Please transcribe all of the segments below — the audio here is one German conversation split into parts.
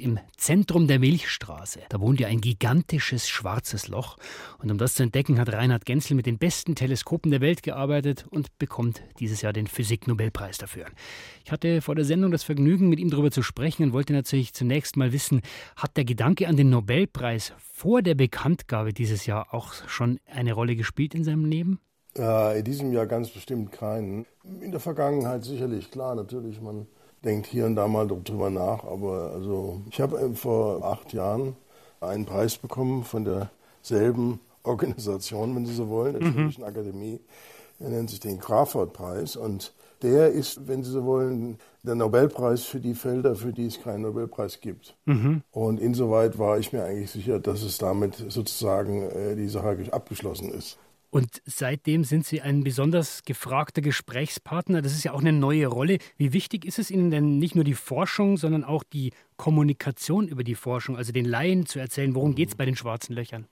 Im Zentrum der Milchstraße, da wohnt ja ein gigantisches schwarzes Loch. Und um das zu entdecken, hat Reinhard Genzel mit den besten Teleskopen der Welt gearbeitet und bekommt dieses Jahr den Physiknobelpreis dafür. Ich hatte vor der Sendung das Vergnügen, mit ihm darüber zu sprechen und wollte natürlich zunächst mal wissen, hat der Gedanke an den Nobelpreis vor der Bekanntgabe dieses Jahr auch schon eine Rolle gespielt in seinem Leben? In diesem Jahr ganz bestimmt keinen. In der Vergangenheit sicherlich, klar, natürlich. Man denkt hier und da mal drüber nach. Aber also ich habe äh, vor acht Jahren einen Preis bekommen von derselben Organisation, wenn Sie so wollen, der Schwedischen mhm. Akademie. Er nennt sich den Crawford-Preis und der ist, wenn Sie so wollen, der Nobelpreis für die Felder, für die es keinen Nobelpreis gibt. Mhm. Und insoweit war ich mir eigentlich sicher, dass es damit sozusagen äh, die Sache abgeschlossen ist. Und seitdem sind Sie ein besonders gefragter Gesprächspartner. Das ist ja auch eine neue Rolle. Wie wichtig ist es Ihnen denn nicht nur die Forschung, sondern auch die Kommunikation über die Forschung, also den Laien zu erzählen, worum geht es bei den schwarzen Löchern?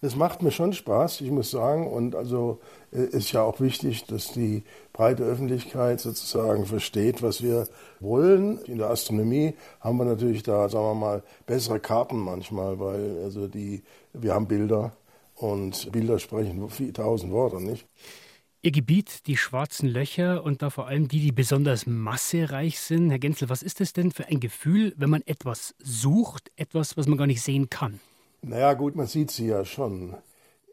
Es macht mir schon Spaß, ich muss sagen. Und also äh, ist ja auch wichtig, dass die breite Öffentlichkeit sozusagen versteht, was wir wollen. In der Astronomie haben wir natürlich da, sagen wir mal, bessere Karten manchmal, weil also die, wir haben Bilder und Bilder sprechen tausend Worte, nicht? Ihr Gebiet, die schwarzen Löcher und da vor allem die, die besonders massereich sind. Herr Genzel, was ist das denn für ein Gefühl, wenn man etwas sucht, etwas, was man gar nicht sehen kann? Naja, gut, man sieht sie ja schon.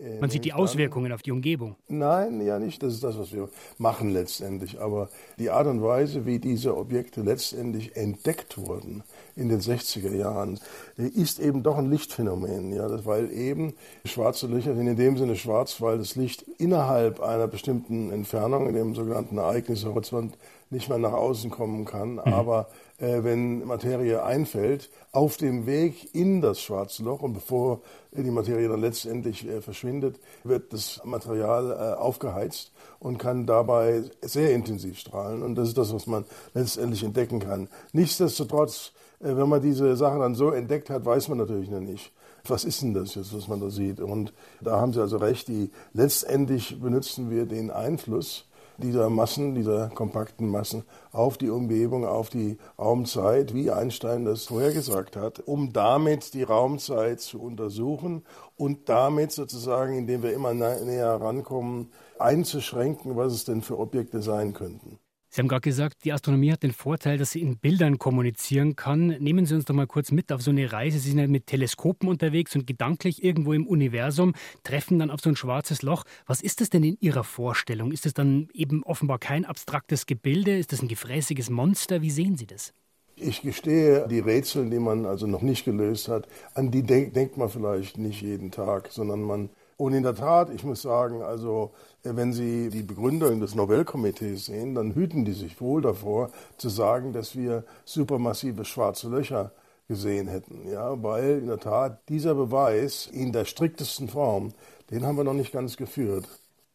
Äh, Man sieht die Auswirkungen auf die Umgebung. Nein, ja nicht. Das ist das, was wir machen letztendlich. Aber die Art und Weise, wie diese Objekte letztendlich entdeckt wurden in den 60er Jahren, ist eben doch ein Lichtphänomen. Ja, weil eben schwarze Löcher sind in dem Sinne schwarz, weil das Licht innerhalb einer bestimmten Entfernung, in dem sogenannten Ereignishorizont, nicht mehr nach außen kommen kann. Mhm. Aber äh, wenn Materie einfällt, auf dem Weg in das schwarze Loch und bevor die Materie dann letztendlich äh, verschwindet, wird das Material äh, aufgeheizt und kann dabei sehr intensiv strahlen. Und das ist das, was man letztendlich entdecken kann. Nichtsdestotrotz, äh, wenn man diese Sachen dann so entdeckt hat, weiß man natürlich noch nicht. Was ist denn das jetzt, was man da sieht? Und da haben Sie also recht, die, letztendlich benutzen wir den Einfluss dieser Massen, dieser kompakten Massen auf die Umgebung, auf die Raumzeit, wie Einstein das vorhergesagt hat, um damit die Raumzeit zu untersuchen und damit sozusagen, indem wir immer näher rankommen, einzuschränken, was es denn für Objekte sein könnten. Sie haben gerade gesagt, die Astronomie hat den Vorteil, dass sie in Bildern kommunizieren kann. Nehmen Sie uns doch mal kurz mit auf so eine Reise. Sie sind ja mit Teleskopen unterwegs und gedanklich irgendwo im Universum, treffen dann auf so ein schwarzes Loch. Was ist das denn in Ihrer Vorstellung? Ist es dann eben offenbar kein abstraktes Gebilde? Ist das ein gefräßiges Monster? Wie sehen Sie das? Ich gestehe, die Rätsel, die man also noch nicht gelöst hat, an die denk, denkt man vielleicht nicht jeden Tag, sondern man und in der Tat, ich muss sagen, also äh, wenn Sie die Begründung des Nobelkomitees sehen, dann hüten die sich wohl davor, zu sagen, dass wir supermassive schwarze Löcher gesehen hätten. Ja, weil in der Tat dieser Beweis in der striktesten Form, den haben wir noch nicht ganz geführt.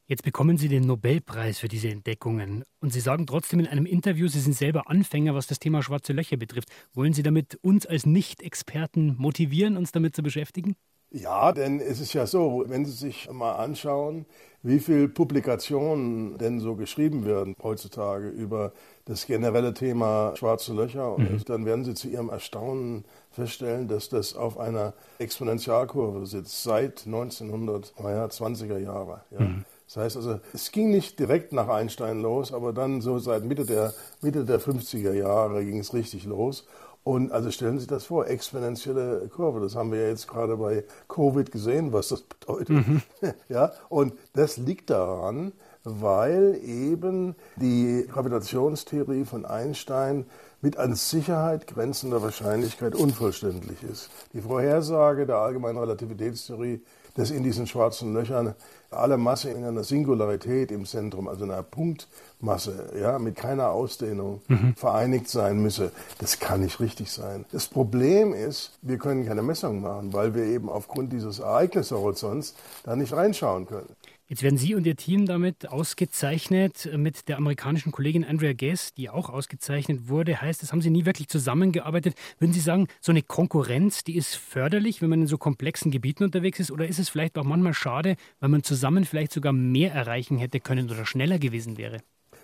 Jetzt bekommen Sie den Nobelpreis für diese Entdeckungen. Und Sie sagen trotzdem in einem Interview, Sie sind selber Anfänger, was das Thema schwarze Löcher betrifft. Wollen Sie damit uns als Nicht-Experten motivieren, uns damit zu beschäftigen? Ja, denn es ist ja so, wenn Sie sich mal anschauen, wie viele Publikationen denn so geschrieben werden heutzutage über das generelle Thema schwarze Löcher, mhm. dann werden Sie zu Ihrem Erstaunen feststellen, dass das auf einer Exponentialkurve sitzt seit 1920er Jahre. Ja. Mhm. Das heißt also, es ging nicht direkt nach Einstein los, aber dann so seit Mitte der, Mitte der 50er Jahre ging es richtig los. Und also stellen Sie sich das vor, exponentielle Kurve. Das haben wir ja jetzt gerade bei Covid gesehen, was das bedeutet. Mhm. Ja, und das liegt daran, weil eben die Gravitationstheorie von Einstein mit an Sicherheit grenzender Wahrscheinlichkeit unvollständig ist. Die Vorhersage der allgemeinen Relativitätstheorie dass in diesen schwarzen Löchern alle Masse in einer Singularität im Zentrum, also einer Punktmasse, ja, mit keiner Ausdehnung mhm. vereinigt sein müsse. Das kann nicht richtig sein. Das Problem ist, wir können keine Messung machen, weil wir eben aufgrund dieses Ereignishorizonts da nicht reinschauen können. Jetzt werden Sie und Ihr Team damit ausgezeichnet. Mit der amerikanischen Kollegin Andrea Guess, die auch ausgezeichnet wurde, heißt, das haben Sie nie wirklich zusammengearbeitet. Würden Sie sagen, so eine Konkurrenz, die ist förderlich, wenn man in so komplexen Gebieten unterwegs ist? Oder ist es vielleicht auch manchmal schade, weil man zusammen vielleicht sogar mehr erreichen hätte können oder schneller gewesen wäre?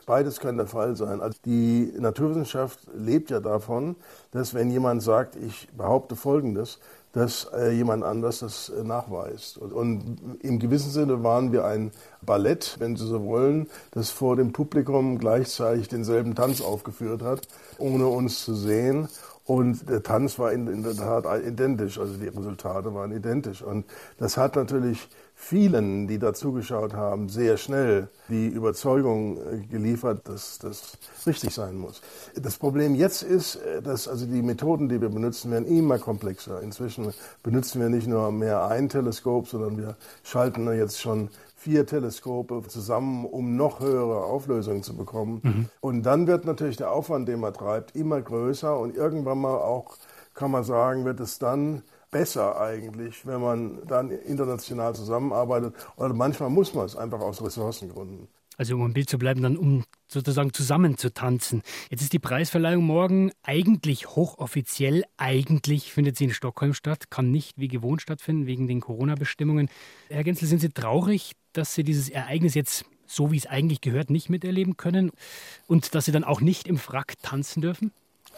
Beides kann der Fall sein. Also die Naturwissenschaft lebt ja davon, dass wenn jemand sagt, ich behaupte Folgendes, dass äh, jemand anders das äh, nachweist. Und, und, im gewissen Sinne waren wir ein Ballett, wenn Sie so wollen, das vor dem Publikum gleichzeitig denselben Tanz aufgeführt hat, ohne uns zu sehen. Und der Tanz war in, in der Tat identisch, also die Resultate waren identisch. Und das hat natürlich vielen, die da zugeschaut haben, sehr schnell die Überzeugung äh, geliefert, dass das richtig sein muss. Das Problem jetzt ist, äh, dass also die Methoden, die wir benutzen, werden immer komplexer. Inzwischen benutzen wir nicht nur mehr ein Teleskop, sondern wir schalten jetzt schon vier Teleskope zusammen, um noch höhere Auflösungen zu bekommen. Mhm. Und dann wird natürlich der Aufwand, den man treibt, immer größer und irgendwann mal auch, kann man sagen, wird es dann besser eigentlich, wenn man dann international zusammenarbeitet. Oder manchmal muss man es einfach aus Ressourcengründen. Also um im Bild zu bleiben, dann um sozusagen zusammen zu tanzen. Jetzt ist die Preisverleihung morgen eigentlich hochoffiziell. Eigentlich findet sie in Stockholm statt, kann nicht wie gewohnt stattfinden wegen den Corona-Bestimmungen. Herr Genzel, sind Sie traurig, dass Sie dieses Ereignis jetzt so wie es eigentlich gehört, nicht miterleben können und dass Sie dann auch nicht im Frack tanzen dürfen?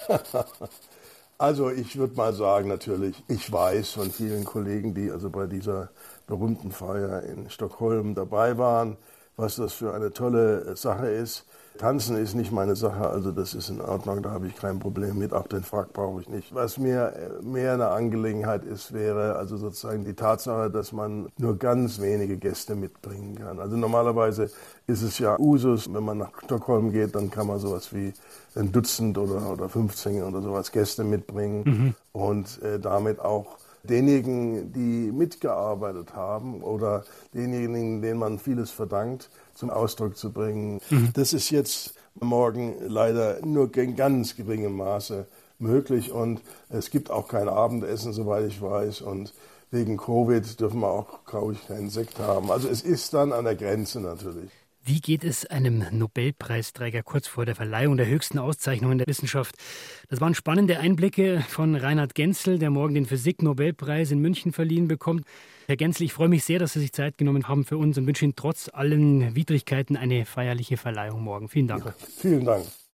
also ich würde mal sagen, natürlich, ich weiß von vielen Kollegen, die also bei dieser berühmten Feier in Stockholm dabei waren, was das für eine tolle Sache ist. Tanzen ist nicht meine Sache, also das ist in Ordnung, da habe ich kein Problem mit, auch den Frack brauche ich nicht. Was mir mehr eine Angelegenheit ist, wäre also sozusagen die Tatsache, dass man nur ganz wenige Gäste mitbringen kann. Also normalerweise ist es ja Usus, wenn man nach Stockholm geht, dann kann man sowas wie ein Dutzend oder, oder 15 oder sowas Gäste mitbringen mhm. und äh, damit auch denjenigen, die mitgearbeitet haben oder denjenigen, denen man vieles verdankt, zum Ausdruck zu bringen. Mhm. Das ist jetzt morgen leider nur in ganz geringem Maße möglich und es gibt auch kein Abendessen, soweit ich weiß und wegen Covid dürfen wir auch, glaube ich, keinen Sekt haben. Also es ist dann an der Grenze natürlich. Wie geht es einem Nobelpreisträger kurz vor der Verleihung der höchsten Auszeichnung in der Wissenschaft? Das waren spannende Einblicke von Reinhard Genzel, der morgen den Physik-Nobelpreis in München verliehen bekommt. Herr Genzel, ich freue mich sehr, dass Sie sich Zeit genommen haben für uns und wünsche Ihnen trotz allen Widrigkeiten eine feierliche Verleihung morgen. Vielen Dank. Ja, vielen Dank.